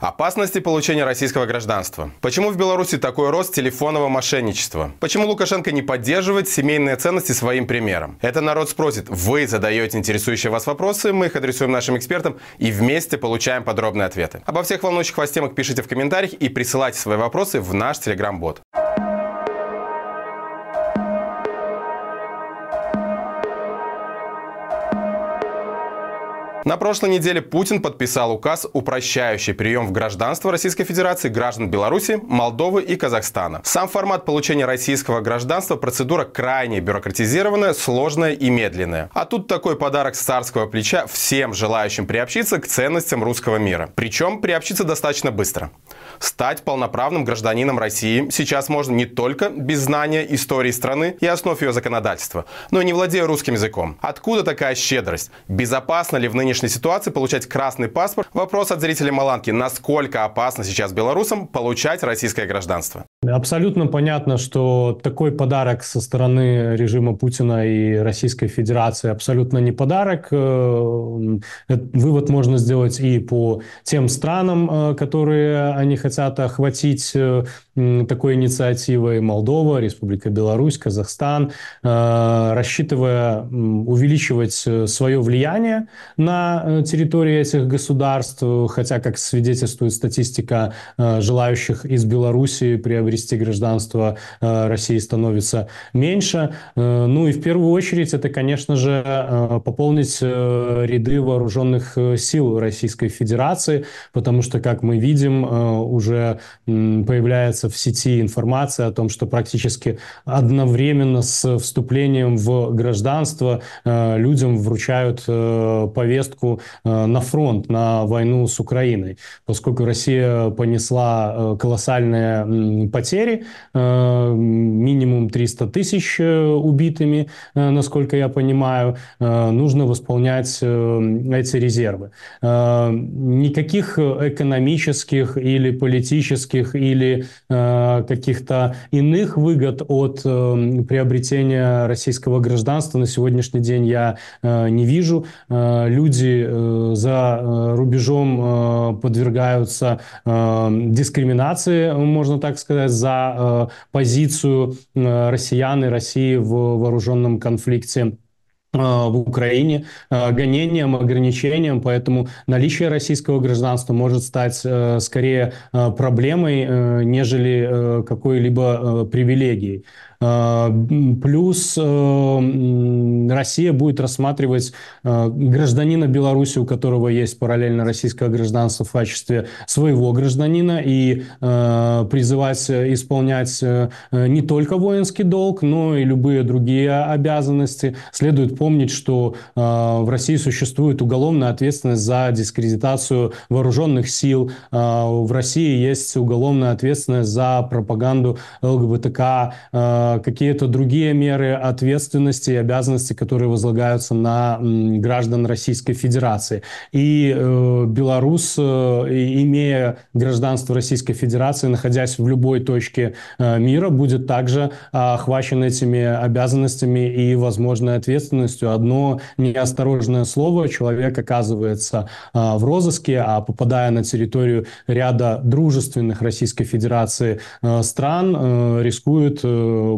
Опасности получения российского гражданства. Почему в Беларуси такой рост телефонного мошенничества? Почему Лукашенко не поддерживает семейные ценности своим примером? Это народ спросит. Вы задаете интересующие вас вопросы, мы их адресуем нашим экспертам и вместе получаем подробные ответы. Обо всех волнующих вас темах пишите в комментариях и присылайте свои вопросы в наш телеграм-бот. На прошлой неделе Путин подписал указ, упрощающий прием в гражданство Российской Федерации граждан Беларуси, Молдовы и Казахстана. Сам формат получения российского гражданства – процедура крайне бюрократизированная, сложная и медленная. А тут такой подарок с царского плеча всем желающим приобщиться к ценностям русского мира. Причем приобщиться достаточно быстро. Стать полноправным гражданином России сейчас можно не только без знания истории страны и основ ее законодательства, но и не владея русским языком. Откуда такая щедрость? Безопасно ли в нынешней ситуации получать красный паспорт? Вопрос от зрителей Маланки. Насколько опасно сейчас белорусам получать российское гражданство? Абсолютно понятно, что такой подарок со стороны режима Путина и Российской Федерации абсолютно не подарок. Э, вывод можно сделать и по тем странам, э, которые они хотят охватить э, такой инициативой. Молдова, Республика Беларусь, Казахстан, рассчитывая увеличивать свое влияние на территории этих государств, хотя, как свидетельствует статистика желающих из Беларуси приобрести гражданство э, России становится меньше. Э, ну и в первую очередь это, конечно же, э, пополнить ряды вооруженных сил Российской Федерации, потому что, как мы видим, уже появляется в сети информация о том, что практически одновременно с вступлением в гражданство людям вручают повестку на фронт, на войну с Украиной, поскольку Россия понесла колоссальные потери, э, минимум 300 тысяч э, убитыми, э, насколько я понимаю, нужно восполнять эти резервы. Никаких экономических или политических или каких-то иных выгод от приобретения российского гражданства на сегодняшний день я не вижу. Люди за рубежом подвергаются дискриминации, можно так сказать, за э, позицию э, россиян и России в вооруженном конфликте э, в Украине гонением, ограничением, поэтому наличие российского гражданства может стать скорее проблемой, нежели какой-либо привилегией. А, плюс э, Россия будет рассматривать э, гражданина Беларуси, у которого есть параллельно российское гражданство в качестве своего гражданина и э, призывать исполнять не только воинский долг, но и любые другие обязанности. Следует помнить, что в России существует уголовная ответственность за дискредитацию вооруженных сил. В России есть уголовная ответственность за пропаганду ЛГБТК какие-то другие меры ответственности и обязанности, которые возлагаются на граждан Российской Федерации. И э, белорус, э, имея гражданство Российской Федерации, находясь в любой точке э, мира, будет также охвачен этими обязанностями и возможной ответственностью. Одно неосторожное слово, человек оказывается э, в розыске, а попадая на территорию ряда дружественных Российской Федерации стран, рискует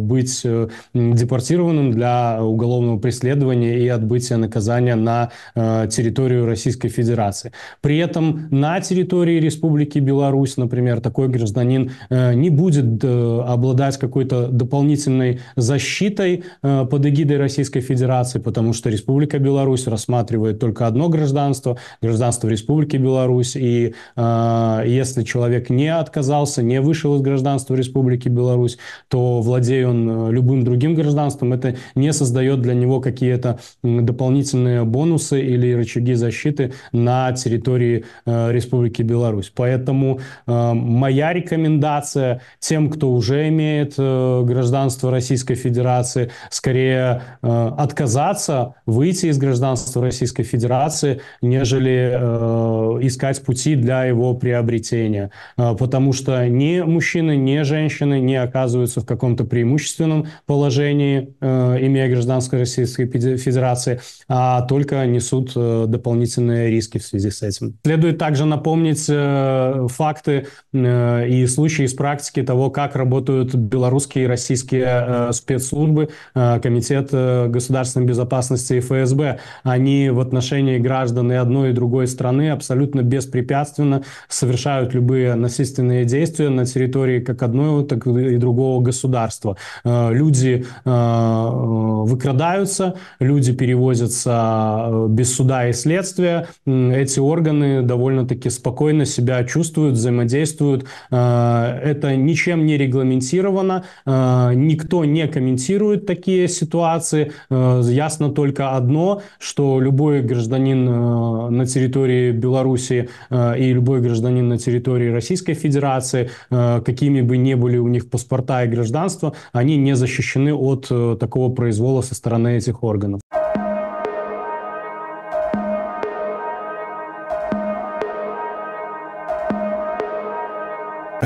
быть э, депортированным для уголовного преследования и отбытия наказания на э, территорию Российской Федерации. При этом на территории Республики Беларусь, например, такой гражданин э, не будет обладать какой-то дополнительной защитой под эгидой Российской Федерации, потому что Республика Беларусь рассматривает только одно гражданство, гражданство Республики Беларусь, и если человек не отказался, не вышел из гражданства Республики Беларусь, то владея он Э, любым другим гражданством, это не создает для него какие-то дополнительные бонусы или рычаги защиты на территории э, Республики Беларусь. Поэтому э, моя рекомендация тем, кто уже имеет гражданство Российской Федерации, скорее отказаться, выйти из гражданства Российской Федерации, нежели искать пути для его приобретения. Потому что ни мужчины, ни женщины не оказываются в каком-то преимуществе преимущественном положении, имея гражданство Российской Федерации, а только несут дополнительные риски в связи с этим. Следует также напомнить факты и случаи из практики того, как работают белорусские и российские спецслужбы, Комитет государственной безопасности и ФСБ. Они в отношении граждан и одной и другой страны абсолютно беспрепятственно совершают любые насильственные действия на территории как одного, так и другого государства. Э, люди э, выкрадаются, люди перевозятся э, без суда и следствия. Эти органы довольно-таки спокойно себя чувствуют, взаимодействуют. Это ничем не регламентировано, никто не комментирует такие ситуации. Ясно только одно, что любой гражданин на территории Беларуси и любой гражданин на территории Российской Федерации, какими бы ни были у них паспорта и гражданство, они не защищены от э, такого произвола со стороны этих органов.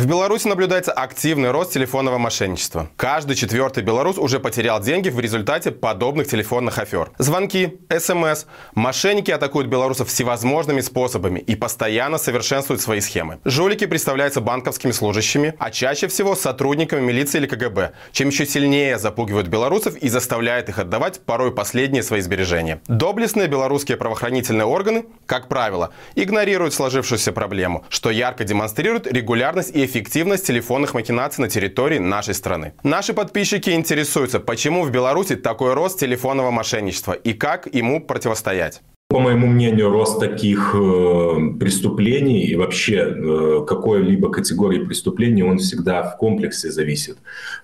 В Беларуси наблюдается активный рост телефонного мошенничества. Каждый четвертый белорус уже потерял деньги в результате подобных телефонных афер. Звонки, СМС. Мошенники атакуют белорусов всевозможными способами и постоянно совершенствуют свои схемы. Жулики представляются банковскими служащими, а чаще всего сотрудниками милиции или КГБ, чем еще сильнее запугивают белорусов и заставляют их отдавать порой последние свои сбережения. Доблестные белорусские правоохранительные органы, как правило, игнорируют сложившуюся проблему, что ярко демонстрирует регулярность и эффективность телефонных махинаций на территории нашей страны. Наши подписчики интересуются, почему в Беларуси такой рост телефонного мошенничества и как ему противостоять. По моему мнению, рост таких э, преступлений и вообще э, какой-либо категории преступлений, он всегда в комплексе зависит.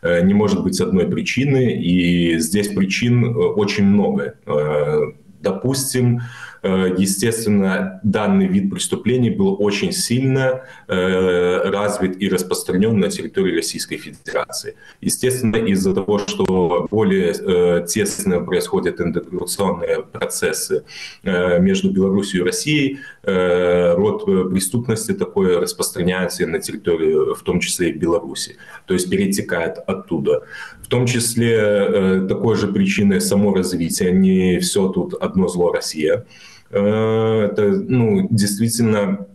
Э, не может быть одной причины, и здесь причин э, очень много. Э, допустим, естественно, данный вид преступлений был очень сильно э, развит и распространен на территории Российской Федерации. Естественно, из-за того, что более э, тесно происходят интеграционные процессы между Беларусью и Россией, род преступности такой распространяется и на территории, в том числе и Беларуси, то есть перетекает оттуда. В том числе такой же причиной само развитие, не все тут одно зло Россия. Э, это ну, действительно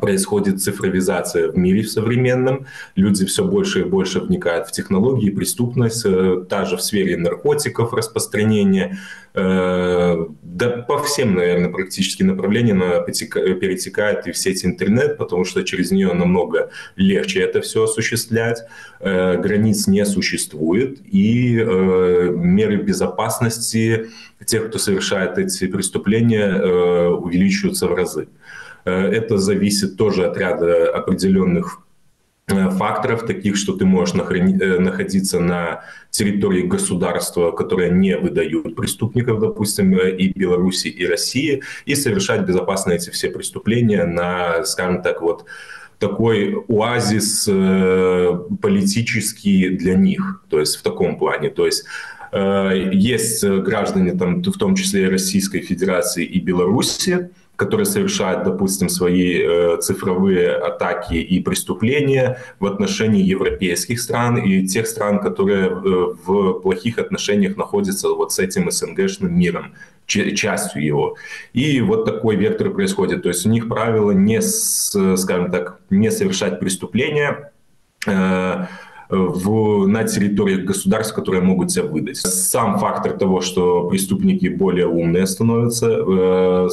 происходит цифровизация в мире в современном. Люди все больше и больше вникают в технологии, преступность, э, та же в сфере наркотиков распространения. Э, да по всем, наверное, практически направлениям перетекает и в сеть интернет, потому что через нее намного легче это все осуществлять. Границ не существует, и меры безопасности тех, кто совершает эти преступления, э, увеличиваются в разы. Э, это зависит тоже от ряда определенных э, факторов, таких, что ты можешь находиться на территории государства, которые не выдают преступников, допустим, и Беларуси, и России, и совершать безопасно эти все преступления на, скажем так, вот такой оазис политический для них, то есть в таком плане. То есть Э, есть э, граждане, там, в том числе и Российской Федерации и Беларуси, которые совершают, допустим, свои э, цифровые атаки и преступления в отношении европейских стран и тех стран, которые э, в плохих отношениях находятся вот с этим СНГшным миром, частью его. И вот такой вектор происходит. То есть у них правило не, скажем так, не совершать преступления, э, в, на территориях государств, которые могут себя выдать. Сам фактор того, что преступники более умные становятся, э,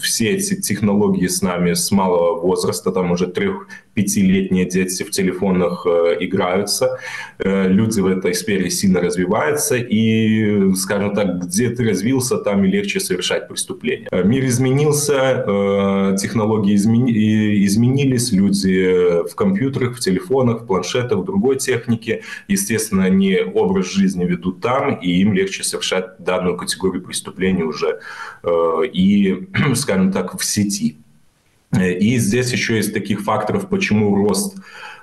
все эти технологии с нами с малого возраста, там уже трех пятилетние дети в телефонах э, играются, э, люди в этой сфере сильно развиваются, и, скажем так, где ты развился, там и легче совершать преступления. Э, мир изменился, технологии измени, изменились, люди в компьютерах, в телефонах, в планшетах, в другой технике, естественно, они образ жизни ведут там, и им легче совершать данную категорию преступлений уже и, скажем так, в сети. И здесь еще из таких факторов, почему рост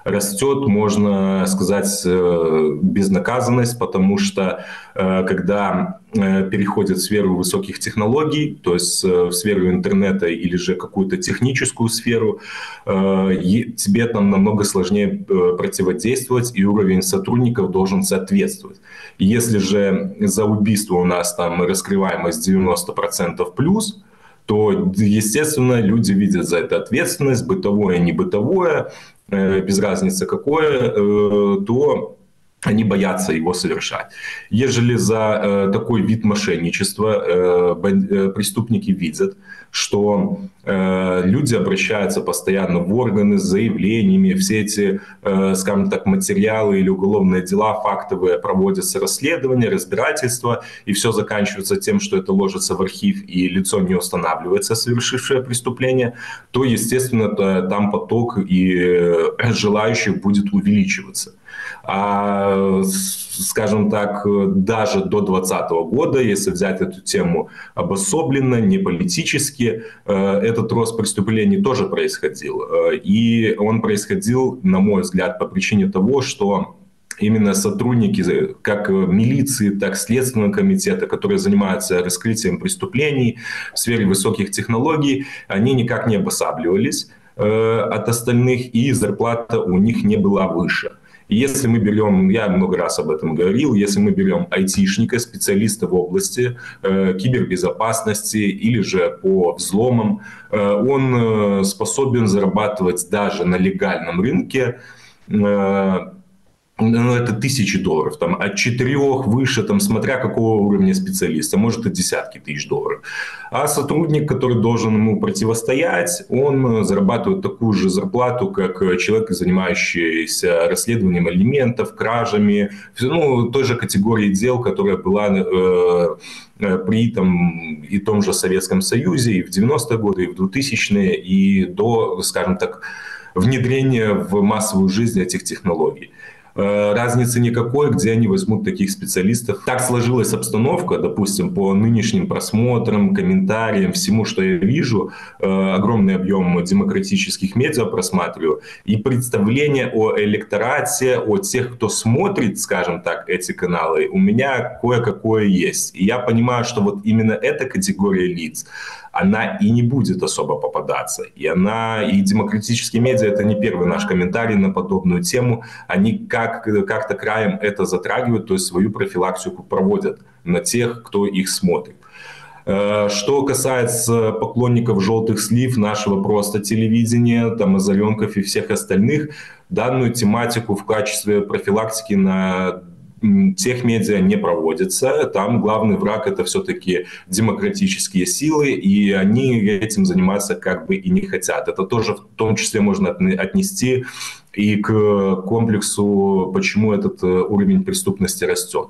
растет, можно сказать, безнаказанность, потому что когда переходит в сферу высоких технологий, то есть в сферу интернета или же какую-то техническую сферу, тебе там намного сложнее противодействовать, и уровень сотрудников должен соответствовать. Если же за убийство у нас там раскрываемость 90% плюс, то, естественно, люди видят за это ответственность, бытовое, не бытовое, э, без разницы какое, э, то они боятся его совершать. Ежели за э, такой вид мошенничества преступники видят, что э, люди обращаются постоянно в органы с заявлениями, все эти, э, скажем так, материалы или уголовные дела фактовые проводятся расследования, разбирательства, и все заканчивается тем, что это ложится в архив и лицо не устанавливается, совершившее преступление, то, естественно, там поток и э, желающих будет увеличиваться. А, скажем так, даже до 2020 года, если взять эту тему обособленно, не политически, э, этот рост преступлений тоже происходил. Э, и он происходил, на мой взгляд, по причине того, что именно сотрудники как милиции, так и Следственного комитета, которые занимаются раскрытием преступлений в сфере высоких технологий, они никак не обосабливались э, от остальных, и зарплата у них не была выше. Если мы берем, я много раз об этом говорил, если мы берем айтишника, специалиста в области э, кибербезопасности или же по взломам, э, он э, способен зарабатывать даже на легальном рынке э, ну, это тысячи долларов, там, от четырех выше, там, смотря какого уровня специалиста, может и десятки тысяч долларов. А сотрудник, который должен ему противостоять, он зарабатывает такую же зарплату, как человек, занимающийся расследованием элементов, кражами, ну, той же категории дел, которая была э, э при там, и том же Советском Союзе, и в 90-е годы, и в 2000-е, и до, скажем так, внедрения в массовую жизнь этих технологий. Э, разницы никакой, где они возьмут таких специалистов. Так сложилась обстановка, допустим, по нынешним просмотрам, комментариям, всему, что я вижу, э, огромный объем демократических медиа просматриваю, и представление о электорате, о тех, кто смотрит, скажем так, эти каналы, у меня кое-какое есть. И я понимаю, что вот именно эта категория лиц, она и не будет особо попадаться. И она, и демократические медиа, это не первый наш комментарий на подобную тему, они как, как-то краем это затрагивают, то есть свою профилактику проводят на тех, кто их смотрит. Э, что касается поклонников желтых слив, нашего просто телевидения, там, Озаленков и всех остальных, данную тематику в качестве профилактики на тех медиа не проводится. Там главный враг это все-таки демократические силы, и они этим заниматься как бы и не хотят. Это тоже в том числе можно отнести и к комплексу, почему этот э, уровень преступности растет.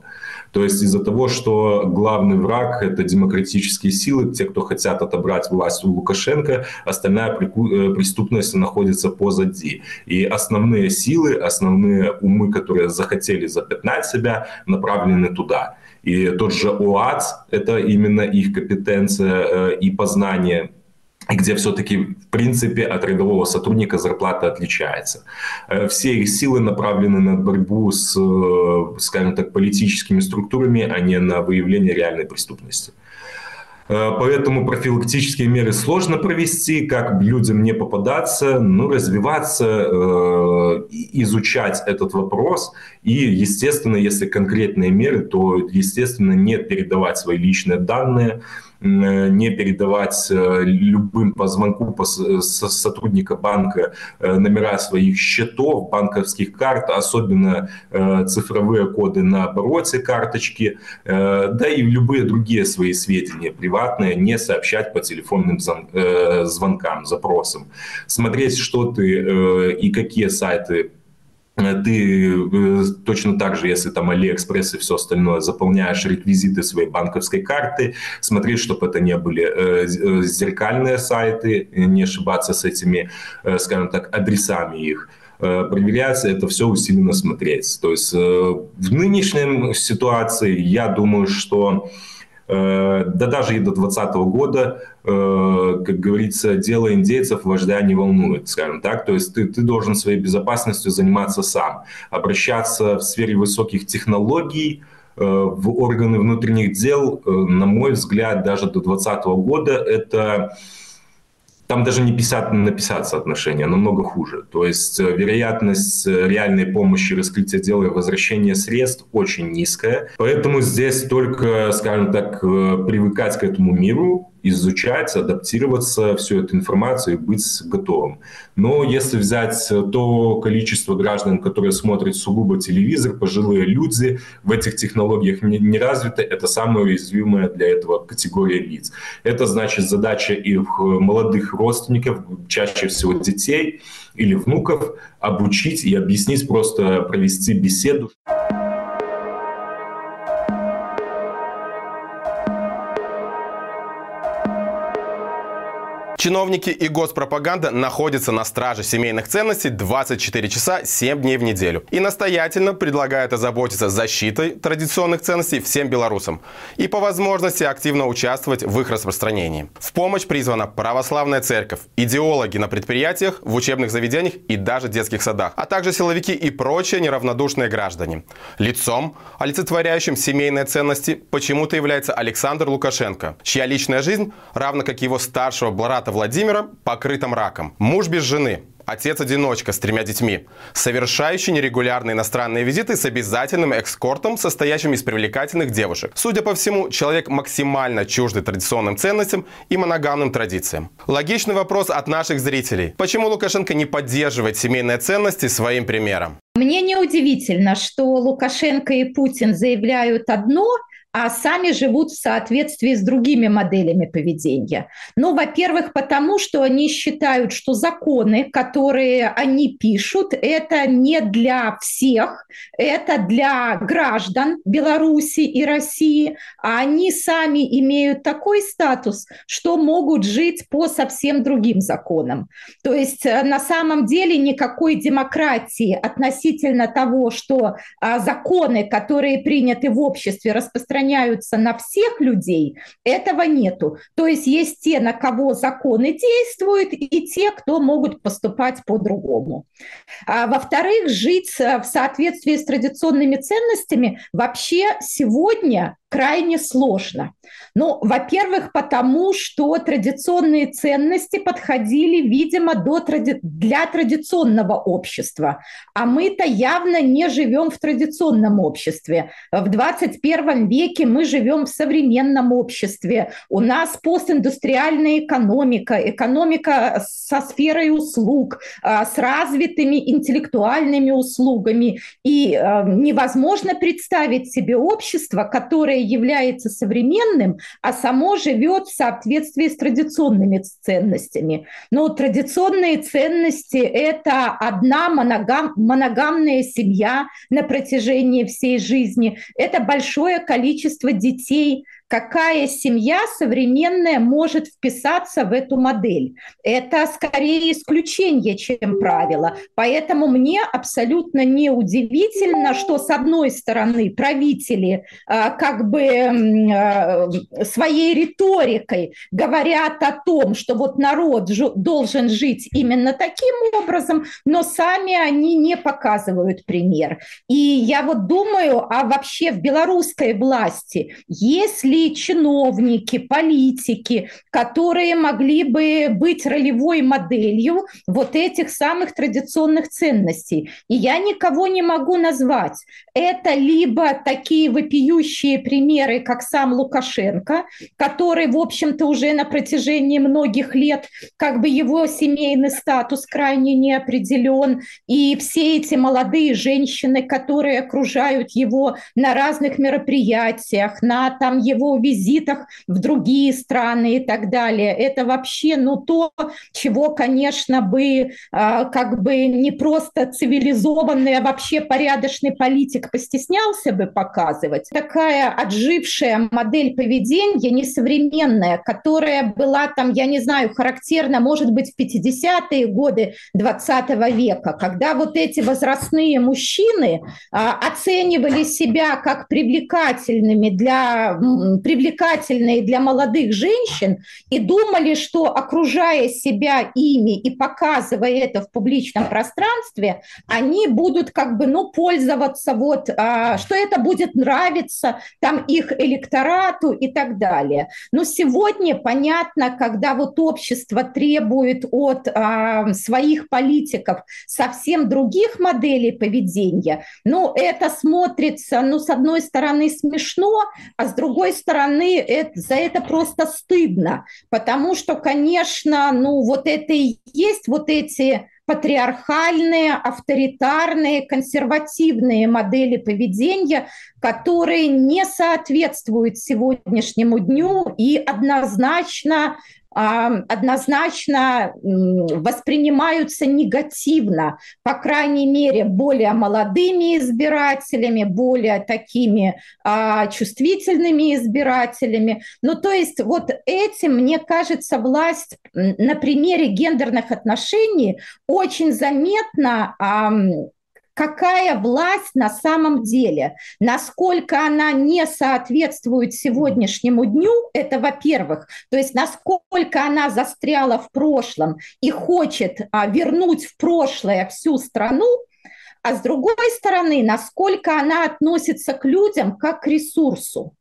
То есть из-за того, что главный враг – это демократические силы, те, кто хотят отобрать власть у Лукашенко, остальная э, преступность находится позади. И основные силы, основные умы, которые захотели запятнать себя, направлены туда. И тот же ОАЦ – это именно их компетенция э, и познание где все-таки, в принципе, от рядового сотрудника зарплата отличается. Э, все их силы направлены на борьбу с, э, скажем так, политическими структурами, а не на выявление реальной преступности. Э, поэтому профилактические меры сложно провести, как людям не попадаться, ну, развиваться, изучать этот вопрос. И, естественно, если конкретные меры, то, естественно, не передавать свои личные данные, Э, не передавать э, любым по звонку по сотрудника банка э, номера своих счетов, банковских карт, особенно цифровые коды на обороте карточки, да и любые другие свои сведения приватные не сообщать по телефонным звонкам, запросам. Смотреть, что ты и какие сайты ты э, точно так же, если там Алиэкспресс и все остальное, заполняешь реквизиты своей банковской карты, смотреть, чтобы это не были э, э, зеркальные сайты, не ошибаться с этими, скажем так, адресами их проверять, это все усиленно смотреть. То есть в нынешней ситуации я думаю, что да даже и до 2020 года, как говорится, дело индейцев вождя не волнует, скажем так. То есть ты, ты должен своей безопасностью заниматься сам. Обращаться в сфере высоких технологий – Э, в органы внутренних дел, э, на мой взгляд, даже до 2020 года это там даже не 50 на 50 соотношение, а намного хуже. То есть э, вероятность реальной помощи, раскрытия дела и возвращения средств очень низкая. Поэтому здесь только, скажем так, привыкать к этому миру, изучать, адаптироваться, всю эту информацию и быть готовым. Но если взять то количество граждан, которые смотрят сугубо телевизор, пожилые люди в этих технологиях не, не развиты, это самая уязвимая для этого категория лиц. Это значит задача их молодых родственников, чаще всего детей или внуков, обучить и объяснить, просто провести беседу. Чиновники и госпропаганда находятся на страже семейных ценностей 24 часа 7 дней в неделю и настоятельно предлагают озаботиться защитой традиционных ценностей всем белорусам и по возможности активно участвовать в их распространении. В помощь призвана православная церковь, идеологи на предприятиях, в учебных заведениях и даже детских садах, а также силовики и прочие неравнодушные граждане. Лицом, олицетворяющим семейные ценности, почему-то является Александр Лукашенко, чья личная жизнь, равно как его старшего брата Владимира покрытым раком. Муж без жены, отец-одиночка с тремя детьми, совершающий нерегулярные иностранные визиты с обязательным экскортом, состоящим из привлекательных девушек. Судя по всему, человек максимально чуждый традиционным ценностям и моногамным традициям. Логичный вопрос от наших зрителей. Почему Лукашенко не поддерживает семейные ценности своим примером? Мне неудивительно, что Лукашенко и Путин заявляют одно, а сами живут в соответствии с другими моделями поведения. Ну, во-первых, потому что они считают, что законы, которые они пишут, это не для всех, это для граждан Беларуси и России, а они сами имеют такой статус, что могут жить по совсем другим законам. То есть э, на самом деле никакой демократии относительно того, что а, законы, которые приняты в обществе, распространяются распространяются на всех людей, этого нету. То есть есть те, на кого законы действуют, и те, кто могут поступать по-другому. А, во-вторых, жить в соответствии с традиционными ценностями вообще сегодня крайне сложно. Ну, во-первых, потому что традиционные ценности подходили, видимо, до тради... для традиционного общества, а мы-то явно не живем в традиционном обществе. В 21 веке мы живем в современном обществе. У нас постиндустриальная экономика, экономика со сферой услуг, а, с развитыми интеллектуальными услугами. И а, невозможно представить себе общество, которое которое является современным, а само живет в соответствии с традиционными ценностями. Но традиционные ценности – это одна моногам, моногамная семья на протяжении всей жизни, это большое количество детей – какая семья современная может вписаться в эту модель. Это скорее исключение, чем правило. Поэтому мне абсолютно не удивительно, что с одной стороны правители а, как бы а, своей риторикой говорят о том, что вот народ должен жить именно таким образом, но сами они не показывают пример. И я вот думаю, а вообще в белорусской власти, если были чиновники, политики, которые могли бы быть ролевой моделью вот этих самых традиционных ценностей. И я никого не могу назвать. Это либо такие вопиющие примеры, как сам Лукашенко, который, в общем-то, уже на протяжении многих лет, как бы его семейный статус крайне не определен, и все эти молодые женщины, которые окружают его на разных мероприятиях, на там его его визитах в другие страны и так далее. Это вообще, ну, то, чего, конечно, бы а, как бы не просто цивилизованный, а вообще порядочный политик постеснялся бы показывать. Такая отжившая модель поведения, несовременная, которая была там, я не знаю, характерна, может быть, в 50-е годы 20 века, когда вот эти возрастные мужчины а, оценивали себя как привлекательными для привлекательные для молодых женщин и думали, что окружая себя ими и показывая это в публичном пространстве, они будут как бы, ну, пользоваться вот, а, что это будет нравиться там их электорату и так далее. Но сегодня понятно, когда вот общество требует от а, своих политиков совсем других моделей поведения, ну, это смотрится, ну, с одной стороны смешно, а с другой стороны это, за это просто стыдно, потому что, конечно, ну, вот это и есть вот эти патриархальные, авторитарные, консервативные модели поведения, которые не соответствуют сегодняшнему дню и однозначно однозначно воспринимаются негативно, по крайней мере, более молодыми избирателями, более такими а, чувствительными избирателями. Ну, то есть вот этим, мне кажется, власть на примере гендерных отношений очень заметно какая власть на самом деле, насколько она не соответствует сегодняшнему дню, это во-первых, то есть насколько она застряла в прошлом и хочет а, вернуть в прошлое всю страну, а с другой стороны, насколько она относится к людям как к ресурсу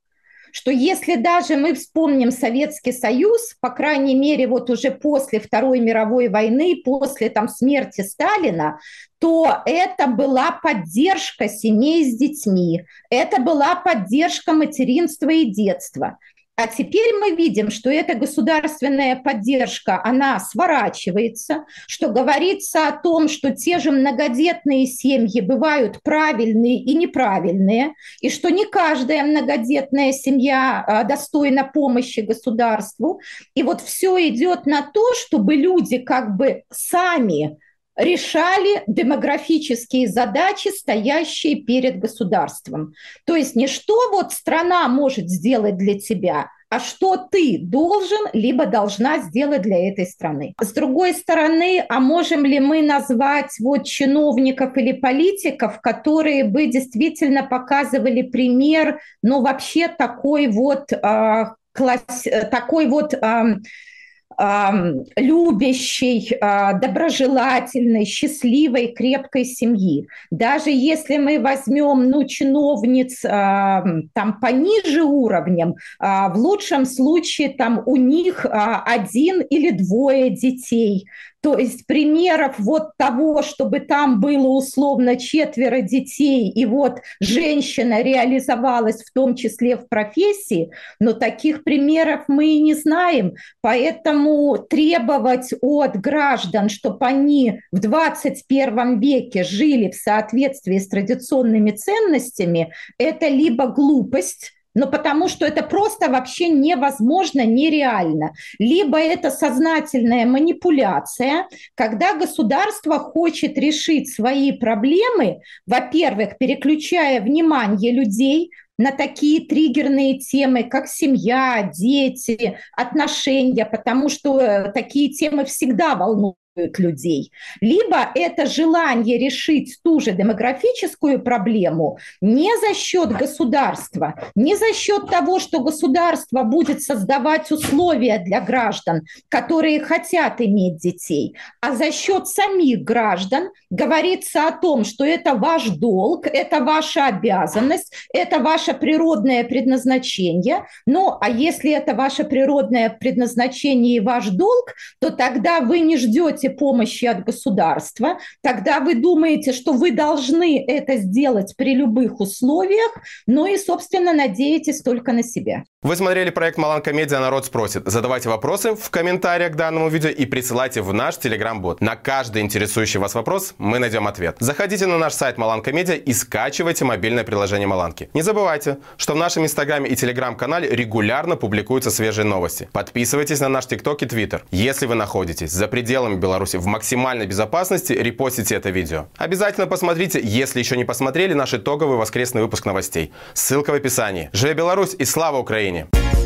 что если даже мы вспомним Советский Союз, по крайней мере, вот уже после Второй мировой войны, после там смерти Сталина, то это была поддержка семей с детьми, это была поддержка материнства и детства. А теперь мы видим, что эта государственная поддержка, она сворачивается, что говорится о том, что те же многодетные семьи бывают правильные и неправильные, и что не каждая многодетная семья а, достойна помощи государству. И вот все идет на то, чтобы люди как бы сами решали демографические задачи, стоящие перед государством. То есть не что вот страна может сделать для тебя, а что ты должен либо должна сделать для этой страны. С другой стороны, а можем ли мы назвать вот чиновников или политиков, которые бы действительно показывали пример, ну вообще такой вот э, класс, такой вот э, любящей, а, доброжелательной, счастливой, крепкой семьи. Даже если мы возьмем ну, чиновниц там пониже уровнем, а, в лучшем случае там у них а, один или двое детей. То есть примеров вот того, чтобы там было условно четверо детей, и вот женщина реализовалась в том числе в профессии, но таких примеров мы и не знаем. Поэтому требовать от граждан, чтобы они в 21 веке жили в соответствии с традиционными ценностями, это либо глупость, но потому что это просто вообще невозможно, нереально. Либо это сознательная манипуляция, когда государство хочет решить свои проблемы, во-первых, переключая внимание людей на такие триггерные темы, как семья, дети, отношения, потому что э, такие темы всегда волнуют людей. Либо это желание решить ту же демографическую проблему не за счет государства, не за счет того, что государство будет создавать условия для граждан, которые хотят иметь детей, а за счет самих граждан говорится о том, что это ваш долг, это ваша обязанность, это ваше природное предназначение. Ну, а если это ваше природное предназначение и ваш долг, то тогда вы не ждете ждете помощи от государства, тогда вы думаете, что вы должны это сделать при любых условиях, ну и, собственно, надеетесь только на себя. Вы смотрели проект «Маланка Медиа. Народ спросит». Задавайте вопросы в комментариях к данному видео и присылайте в наш телеграм-бот. На каждый интересующий вас вопрос мы найдем ответ. Заходите на наш сайт «Маланка Медиа» и скачивайте мобильное приложение «Маланки». Не забывайте, что в нашем инстаграме и телеграм-канале регулярно публикуются свежие новости. Подписывайтесь на наш тикток и твиттер. Если вы находитесь за пределами Беларуси в максимальной безопасности, репостите это видео. Обязательно посмотрите, если еще не посмотрели, наш итоговый воскресный выпуск новостей. Ссылка в описании. Живе Беларусь и слава Украине! Украине.